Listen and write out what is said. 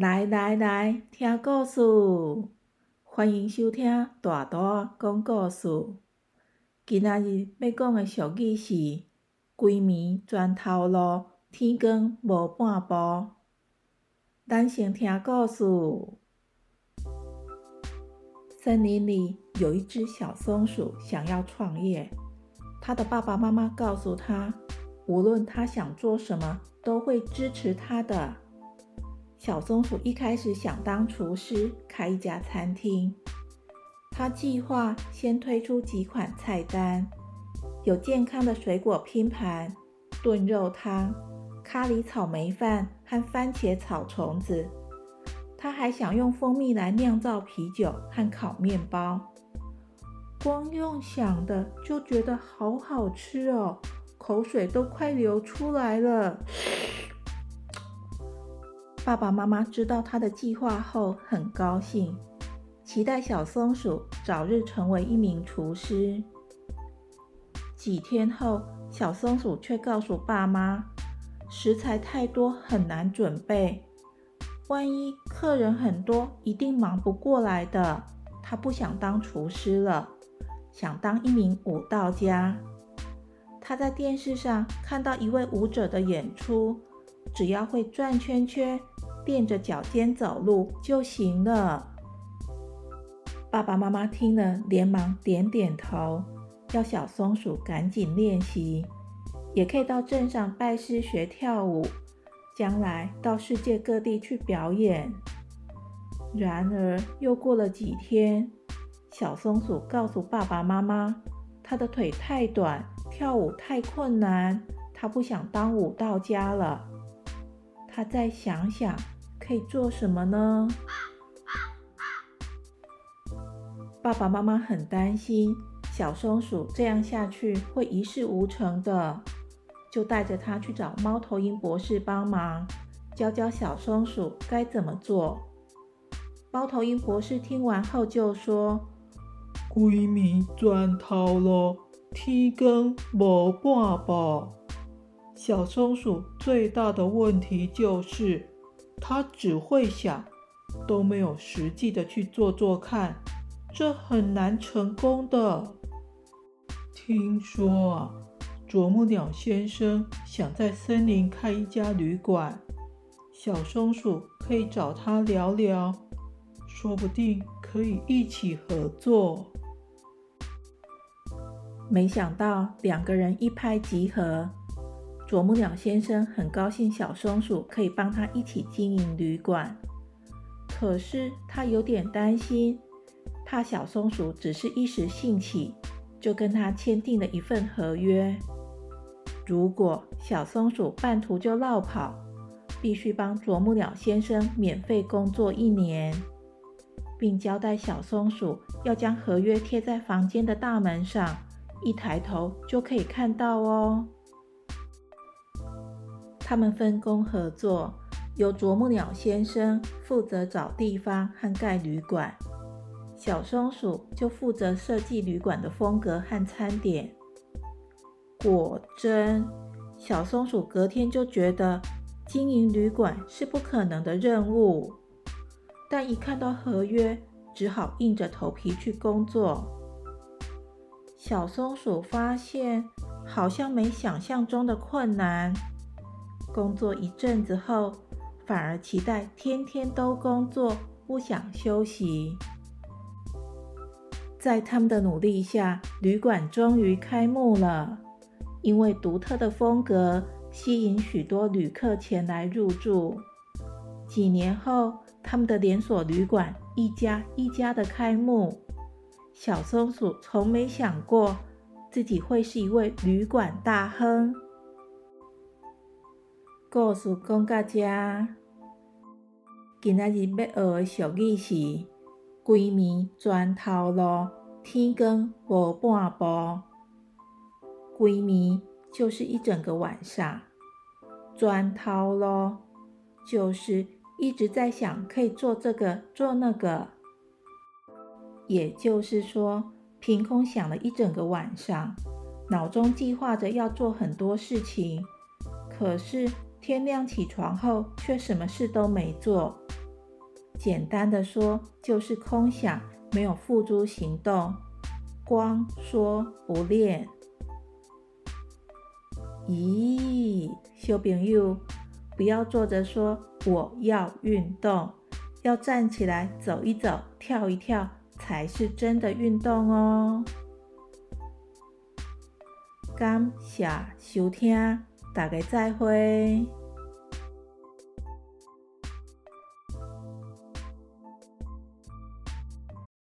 来来来，听故事，欢迎收听大大讲故事。今仔日要讲的俗语是“规暝全头路，天光无半步”。咱先听故事。森林里有一只小松鼠想要创业，它的爸爸妈妈告诉它，无论它想做什么，都会支持它的。小松鼠一开始想当厨师，开一家餐厅。他计划先推出几款菜单，有健康的水果拼盘、炖肉汤、咖喱草莓饭和番茄炒虫子。他还想用蜂蜜来酿造啤酒和烤面包。光用想的就觉得好好吃哦，口水都快流出来了。爸爸妈妈知道他的计划后很高兴，期待小松鼠早日成为一名厨师。几天后，小松鼠却告诉爸妈，食材太多很难准备，万一客人很多，一定忙不过来的。他不想当厨师了，想当一名舞蹈家。他在电视上看到一位舞者的演出。只要会转圈圈、垫着脚尖走路就行了。爸爸妈妈听了，连忙点点头，要小松鼠赶紧练习，也可以到镇上拜师学跳舞，将来到世界各地去表演。然而，又过了几天，小松鼠告诉爸爸妈妈，它的腿太短，跳舞太困难，它不想当舞蹈家了。他再想想可以做什么呢？爸爸妈妈很担心小松鼠这样下去会一事无成的，就带着它去找猫头鹰博士帮忙，教教小松鼠该怎么做。猫头鹰博士听完后就说：“闺蜜转头路，天光无半步。”小松鼠最大的问题就是，他只会想，都没有实际的去做做看，这很难成功的。听说啊，啄木鸟先生想在森林开一家旅馆，小松鼠可以找他聊聊，说不定可以一起合作。没想到两个人一拍即合。啄木鸟先生很高兴小松鼠可以帮他一起经营旅馆，可是他有点担心，怕小松鼠只是一时兴起，就跟他签订了一份合约。如果小松鼠半途就落跑，必须帮啄木鸟先生免费工作一年，并交代小松鼠要将合约贴在房间的大门上，一抬头就可以看到哦。他们分工合作，由啄木鸟先生负责找地方和盖旅馆，小松鼠就负责设计旅馆的风格和餐点。果真，小松鼠隔天就觉得经营旅馆是不可能的任务，但一看到合约，只好硬着头皮去工作。小松鼠发现，好像没想象中的困难。工作一阵子后，反而期待天天都工作，不想休息。在他们的努力下，旅馆终于开幕了。因为独特的风格，吸引许多旅客前来入住。几年后，他们的连锁旅馆一家一家的开幕。小松鼠从没想过自己会是一位旅馆大亨。故事讲到这，今仔日要学的俗语是“闺蜜全头路，天光无半步”。闺蜜就是一整个晚上，专头路就是一直在想可以做这个做那个。也就是说，凭空想了一整个晚上，脑中计划着要做很多事情，可是天亮起床后却什么事都没做。简单的说，就是空想，没有付诸行动，光说不练。咦，小朋友，不要坐着说我要运动，要站起来走一走，跳一跳，才是真的运动哦。感谢收听，大家再会。